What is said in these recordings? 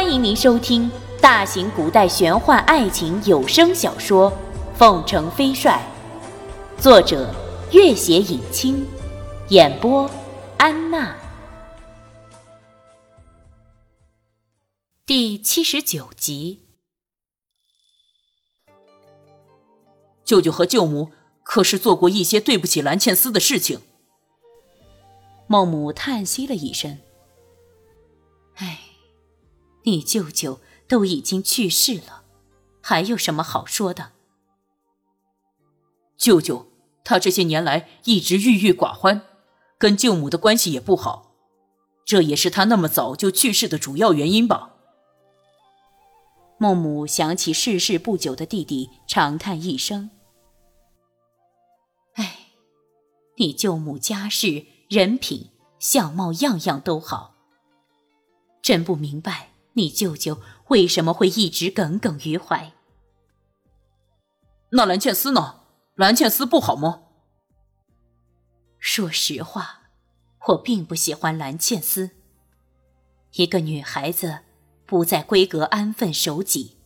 欢迎您收听大型古代玄幻爱情有声小说《凤城飞帅》，作者：月写影清，演播：安娜。第七十九集。舅舅和舅母可是做过一些对不起蓝茜丝的事情。孟母叹息了一声：“唉。”你舅舅都已经去世了，还有什么好说的？舅舅他这些年来一直郁郁寡欢，跟舅母的关系也不好，这也是他那么早就去世的主要原因吧。孟母想起逝世不久的弟弟，长叹一声：“哎，你舅母家世、人品、相貌样样都好，真不明白。”你舅舅为什么会一直耿耿于怀？那蓝倩丝呢？蓝倩丝不好吗？说实话，我并不喜欢蓝倩丝。一个女孩子不在闺阁安分守己、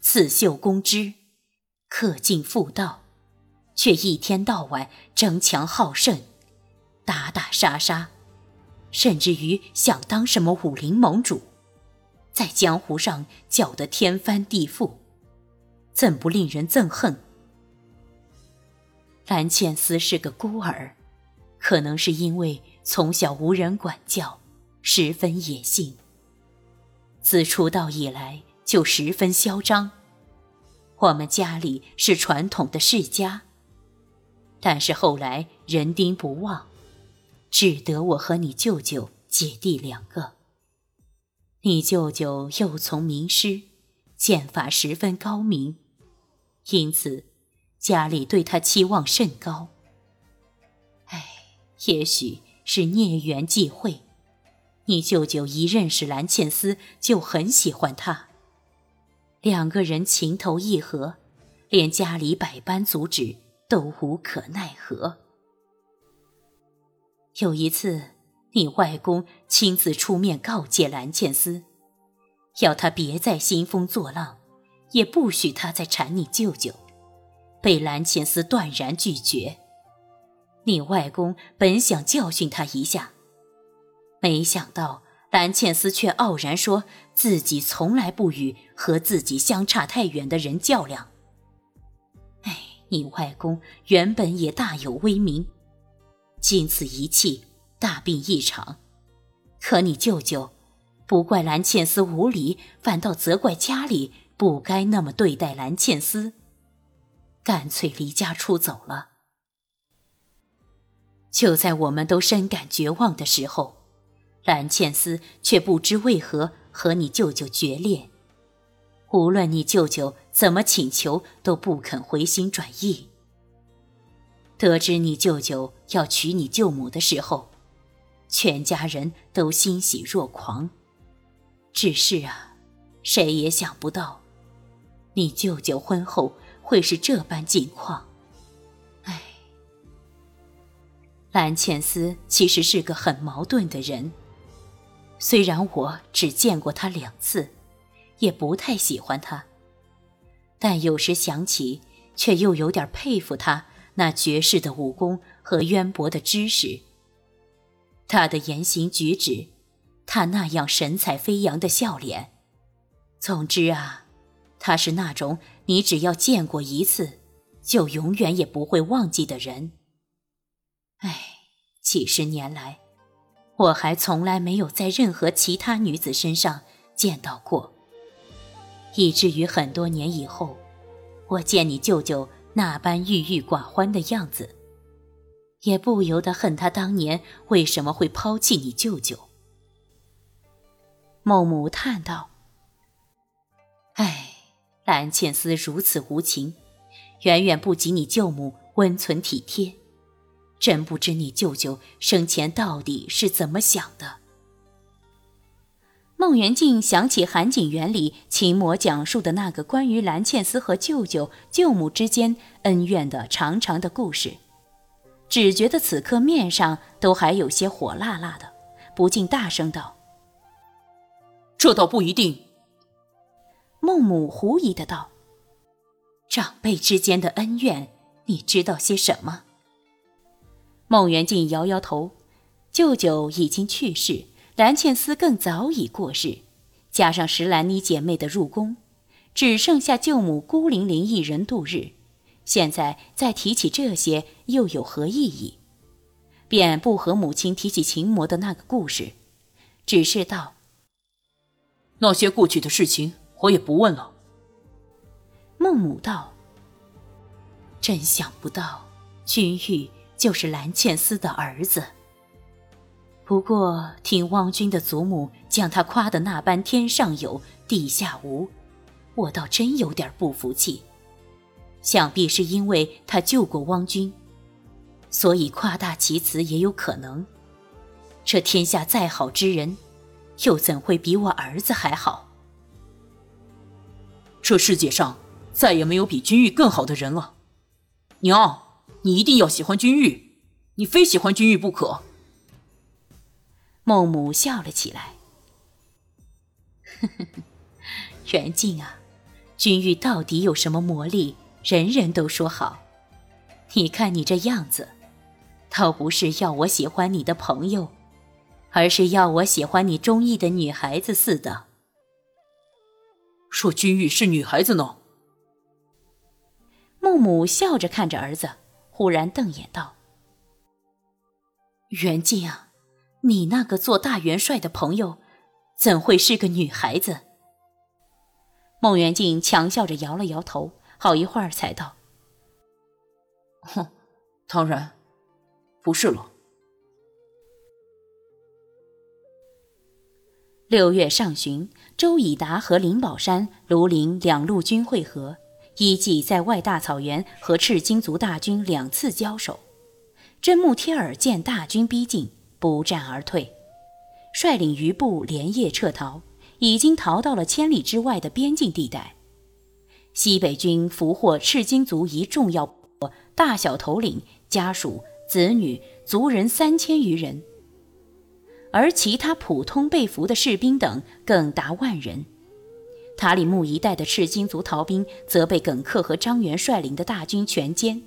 刺绣公织、恪尽妇道，却一天到晚争强好胜、打打杀杀，甚至于想当什么武林盟主。在江湖上搅得天翻地覆，怎不令人憎恨？蓝茜丝是个孤儿，可能是因为从小无人管教，十分野性。自出道以来就十分嚣张。我们家里是传统的世家，但是后来人丁不旺，只得我和你舅舅姐弟两个。你舅舅又从名师，剑法十分高明，因此家里对他期望甚高。唉，也许是孽缘际会，你舅舅一认识蓝茜丝就很喜欢她，两个人情投意合，连家里百般阻止都无可奈何。有一次。你外公亲自出面告诫蓝茜丝，要他别再兴风作浪，也不许他再缠你舅舅。被蓝茜丝断然拒绝。你外公本想教训他一下，没想到蓝茜丝却傲然说自己从来不与和自己相差太远的人较量。哎，你外公原本也大有威名，经此一气。大病一场，可你舅舅不怪蓝茜丝无礼，反倒责怪家里不该那么对待蓝茜丝，干脆离家出走了。就在我们都深感绝望的时候，蓝茜丝却不知为何和你舅舅决裂，无论你舅舅怎么请求，都不肯回心转意。得知你舅舅要娶你舅母的时候，全家人都欣喜若狂，只是啊，谁也想不到，你舅舅婚后会是这般境况。唉，蓝茜丝其实是个很矛盾的人。虽然我只见过他两次，也不太喜欢他，但有时想起，却又有点佩服他那绝世的武功和渊博的知识。他的言行举止，他那样神采飞扬的笑脸，总之啊，他是那种你只要见过一次，就永远也不会忘记的人。唉，几十年来，我还从来没有在任何其他女子身上见到过，以至于很多年以后，我见你舅舅那般郁郁寡欢的样子。也不由得恨他当年为什么会抛弃你舅舅。孟母叹道：“唉，蓝倩思如此无情，远远不及你舅母温存体贴。真不知你舅舅生前到底是怎么想的。”孟元敬想起韩景园里秦魔讲述的那个关于蓝倩思和舅舅、舅母之间恩怨的长长的故事。只觉得此刻面上都还有些火辣辣的，不禁大声道：“这倒不一定，孟母狐疑的道：“长辈之间的恩怨，你知道些什么？”孟元敬摇摇头，舅舅已经去世，蓝茜丝更早已过世，加上石兰妮姐妹的入宫，只剩下舅母孤零零一人度日。现在再提起这些，又有何意义？便不和母亲提起秦魔的那个故事，只是道：“那些过去的事情，我也不问了。”孟母道：“真想不到，君玉就是蓝茜丝的儿子。不过听汪君的祖母将他夸的那般天上有，地下无，我倒真有点不服气。想必是因为他救过汪君。”所以夸大其词也有可能。这天下再好之人，又怎会比我儿子还好？这世界上再也没有比君玉更好的人了。娘，你一定要喜欢君玉，你非喜欢君玉不可。孟母笑了起来：“呵呵呵，元敬啊，君玉到底有什么魔力？人人都说好。你看你这样子。”倒不是要我喜欢你的朋友，而是要我喜欢你中意的女孩子似的。说君玉是女孩子呢？木母笑着看着儿子，忽然瞪眼道：“元静啊，你那个做大元帅的朋友，怎会是个女孩子？”孟元敬强笑着摇了摇头，好一会儿才道：“哼，当然。”不是了。六月上旬，周以达和林宝山、卢林两路军会合，一计在外大草原和赤金族大军两次交手。真木贴尔见大军逼近，不战而退，率领余部连夜撤逃，已经逃到了千里之外的边境地带。西北军俘获赤金族一重要大小头领家属。子女族人三千余人，而其他普通被俘的士兵等更达万人。塔里木一带的赤金族逃兵则被耿克和张元率领的大军全歼。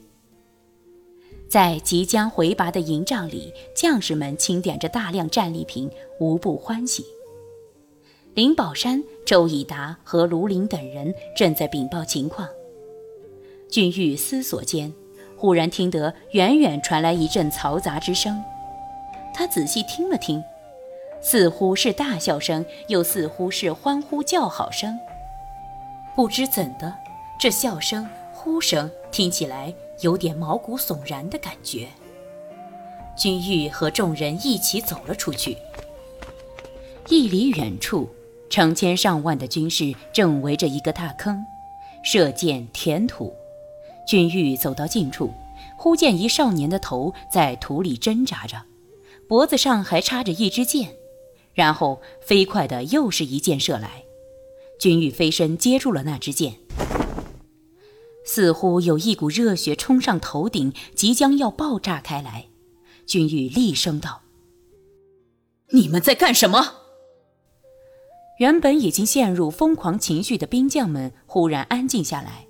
在即将回拔的营帐里，将士们清点着大量战利品，无不欢喜。林宝山、周以达和卢林等人正在禀报情况。俊玉思索间。忽然听得远远传来一阵嘈杂之声，他仔细听了听，似乎是大笑声，又似乎是欢呼叫好声。不知怎的，这笑声、呼声听起来有点毛骨悚然的感觉。君玉和众人一起走了出去。一里远处，成千上万的军士正围着一个大坑，射箭填土。君玉走到近处，忽见一少年的头在土里挣扎着，脖子上还插着一支箭，然后飞快的又是一箭射来。君玉飞身接住了那支箭，似乎有一股热血冲上头顶，即将要爆炸开来。君玉厉声道：“你们在干什么？”原本已经陷入疯狂情绪的兵将们忽然安静下来。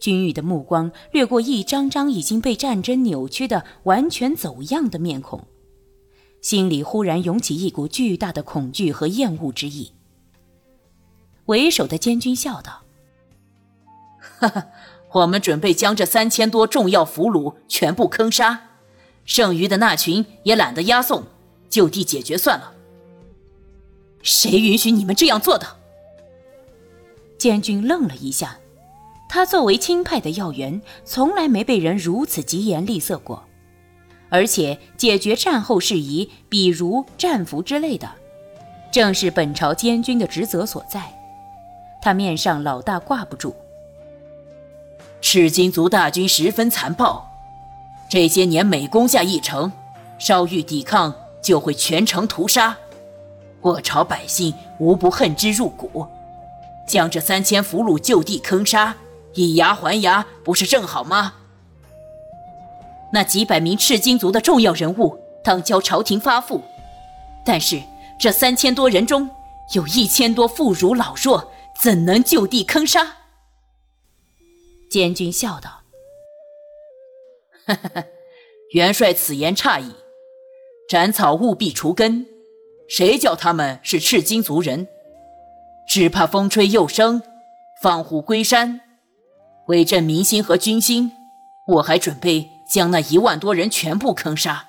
君玉的目光掠过一张张已经被战争扭曲的完全走样的面孔，心里忽然涌起一股巨大的恐惧和厌恶之意。为首的监军笑道：“哈哈，我们准备将这三千多重要俘虏全部坑杀，剩余的那群也懒得押送，就地解决算了。谁允许你们这样做的？”监军愣了一下。他作为钦派的要员，从来没被人如此疾言厉色过，而且解决战后事宜，比如战俘之类的，正是本朝监军的职责所在。他面上老大挂不住。赤金族大军十分残暴，这些年每攻下一城，稍遇抵抗，就会全城屠杀。我朝百姓无不恨之入骨，将这三千俘虏就地坑杀。以牙还牙，不是正好吗？那几百名赤金族的重要人物当交朝廷发付，但是这三千多人中有一千多妇孺老弱，怎能就地坑杀？监军笑道：“，元帅此言差矣。斩草务必除根，谁叫他们是赤金族人？只怕风吹又生，放虎归山。为朕民心和军心，我还准备将那一万多人全部坑杀。”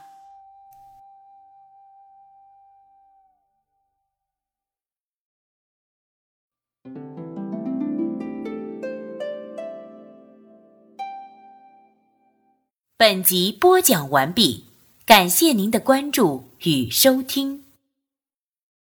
本集播讲完毕，感谢您的关注与收听。